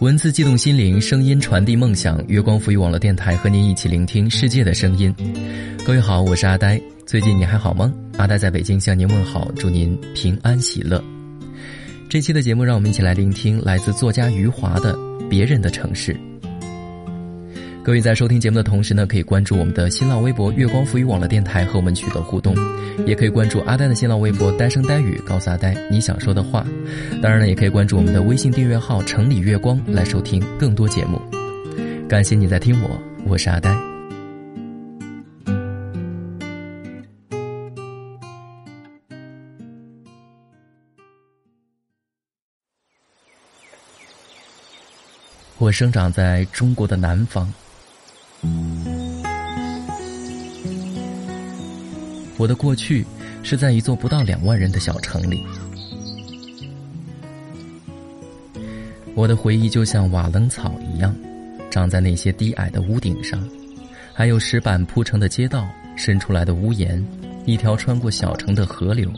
文字激动心灵，声音传递梦想。月光赋予网络电台和您一起聆听世界的声音。各位好，我是阿呆。最近你还好吗？阿呆在北京向您问好，祝您平安喜乐。这期的节目，让我们一起来聆听来自作家余华的《别人的城市》。各位在收听节目的同时呢，可以关注我们的新浪微博“月光浮语网络电台”和我们取得互动，也可以关注阿呆的新浪微博“呆声呆语”，告诉阿呆你想说的话。当然了，也可以关注我们的微信订阅号“城里月光”来收听更多节目。感谢你在听我，我是阿呆。我生长在中国的南方。我的过去是在一座不到两万人的小城里。我的回忆就像瓦楞草一样，长在那些低矮的屋顶上，还有石板铺成的街道，伸出来的屋檐，一条穿过小城的河流。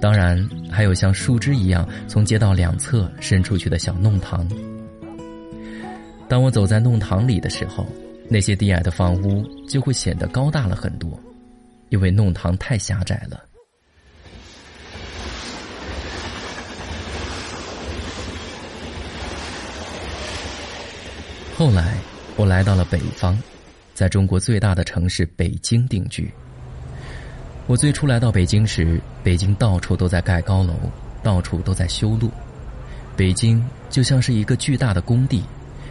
当然，还有像树枝一样从街道两侧伸出去的小弄堂。当我走在弄堂里的时候，那些低矮的房屋就会显得高大了很多，因为弄堂太狭窄了。后来，我来到了北方，在中国最大的城市北京定居。我最初来到北京时，北京到处都在盖高楼，到处都在修路，北京就像是一个巨大的工地。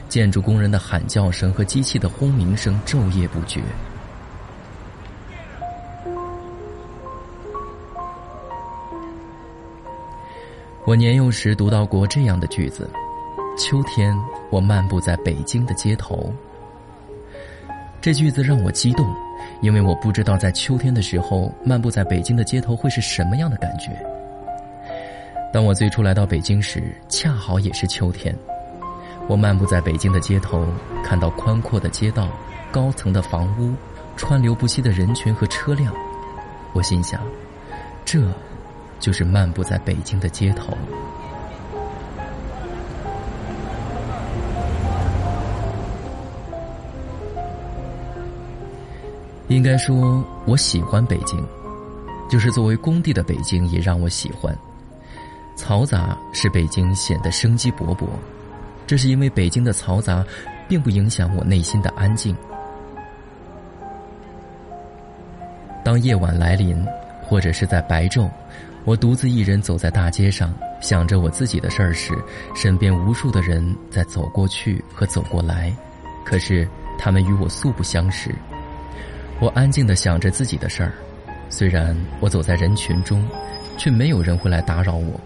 建筑工人的喊叫声和机器的轰鸣声昼夜不绝。我年幼时读到过这样的句子：“秋天，我漫步在北京的街头。”这句子让我激动，因为我不知道在秋天的时候漫步在北京的街头会是什么样的感觉。当我最初来到北京时，恰好也是秋天。我漫步在北京的街头，看到宽阔的街道、高层的房屋、川流不息的人群和车辆，我心想，这，就是漫步在北京的街头。应该说，我喜欢北京，就是作为工地的北京也让我喜欢。嘈杂使北京显得生机勃勃。这是因为北京的嘈杂，并不影响我内心的安静。当夜晚来临，或者是在白昼，我独自一人走在大街上，想着我自己的事儿时，身边无数的人在走过去和走过来，可是他们与我素不相识。我安静的想着自己的事儿，虽然我走在人群中，却没有人会来打扰我。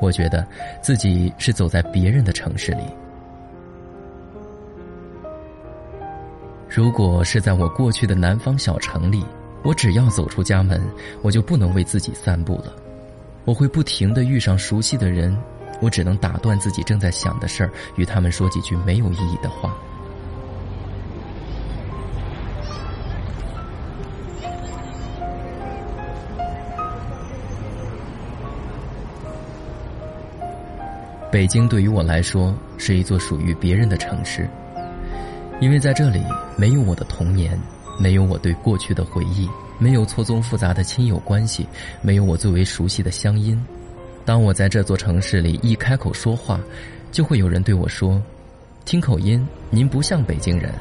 我觉得自己是走在别人的城市里。如果是在我过去的南方小城里，我只要走出家门，我就不能为自己散步了。我会不停的遇上熟悉的人，我只能打断自己正在想的事儿，与他们说几句没有意义的话。北京对于我来说是一座属于别人的城市，因为在这里没有我的童年，没有我对过去的回忆，没有错综复杂的亲友关系，没有我最为熟悉的乡音。当我在这座城市里一开口说话，就会有人对我说：“听口音，您不像北京人。”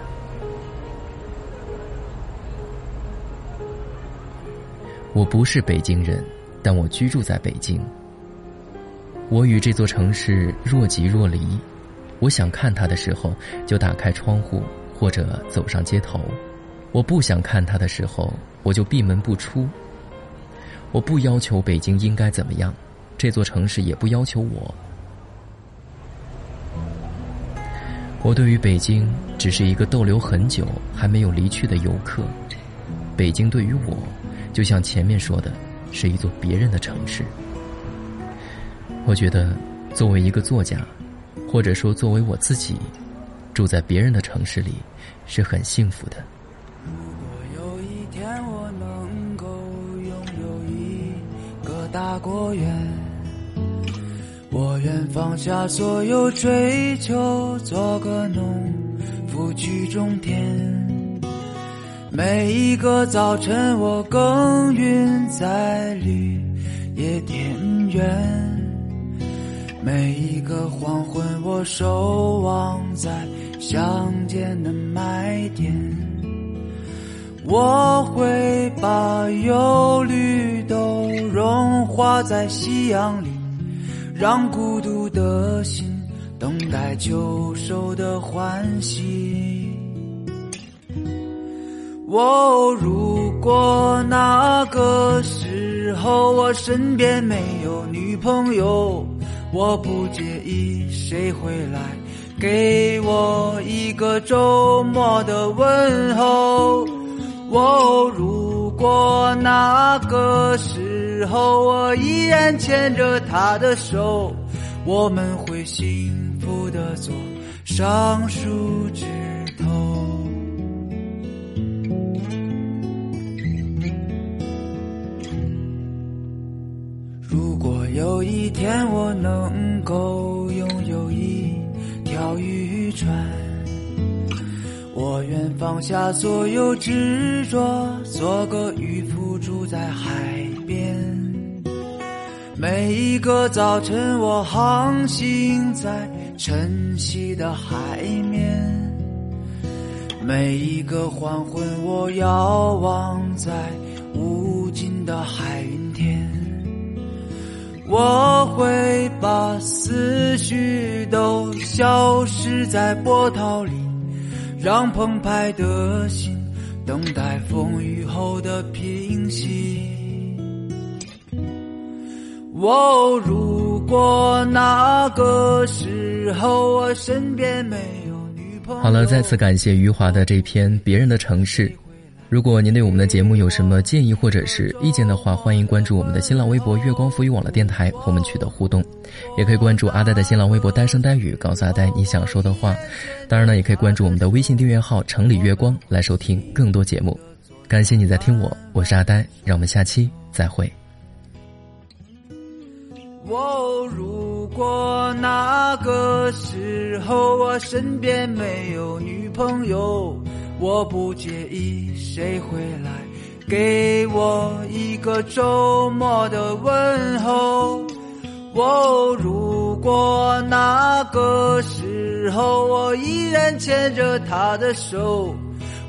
我不是北京人，但我居住在北京。我与这座城市若即若离，我想看它的时候，就打开窗户或者走上街头；我不想看它的时候，我就闭门不出。我不要求北京应该怎么样，这座城市也不要求我。我对于北京只是一个逗留很久还没有离去的游客。北京对于我，就像前面说的，是一座别人的城市。我觉得，作为一个作家，或者说作为我自己，住在别人的城市里，是很幸福的。果园，我愿放下所有追求，做个农夫去种田。每一个早晨，我耕耘在绿野田园。每一个黄昏，我守望在乡间的麦田。我会把忧虑都融化在夕阳里，让孤独的心等待秋收的欢喜。哦，如果那个时候我身边没有女朋友。我不介意谁会来给我一个周末的问候。哦，如果那个时候我依然牵着她的手，我们会幸福的坐上树枝头。如果有一天我能够拥有一条渔船，愿放下所有执着，做个渔夫住在海边。每一个早晨我航行在晨曦的海面，每一个黄昏我遥望在无尽的海云天。我会把思绪都消失在波涛里，让澎湃的心等待风雨后的平息。哦，如果那个时候我身边没有女朋友。好了，再次感谢余华的这篇《别人的城市》。如果您对我们的节目有什么建议或者是意见的话，欢迎关注我们的新浪微博“月光浮语网络电台”和我们取得互动，也可以关注阿呆的新浪微博“呆声呆语”，告诉阿呆你想说的话。当然呢，也可以关注我们的微信订阅号“城里月光”来收听更多节目。感谢你在听我，我是阿呆，让我们下期再会。哦，如果那个时候我身边没有女朋友。我不介意谁回来给我一个周末的问候。哦，如果那个时候我依然牵着她的手，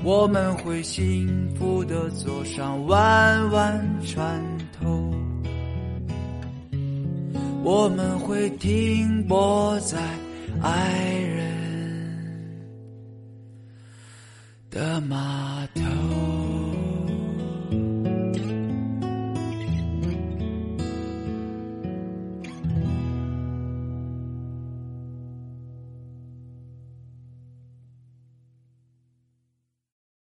我们会幸福的坐上弯弯船头。我们会停泊在爱人。的码头。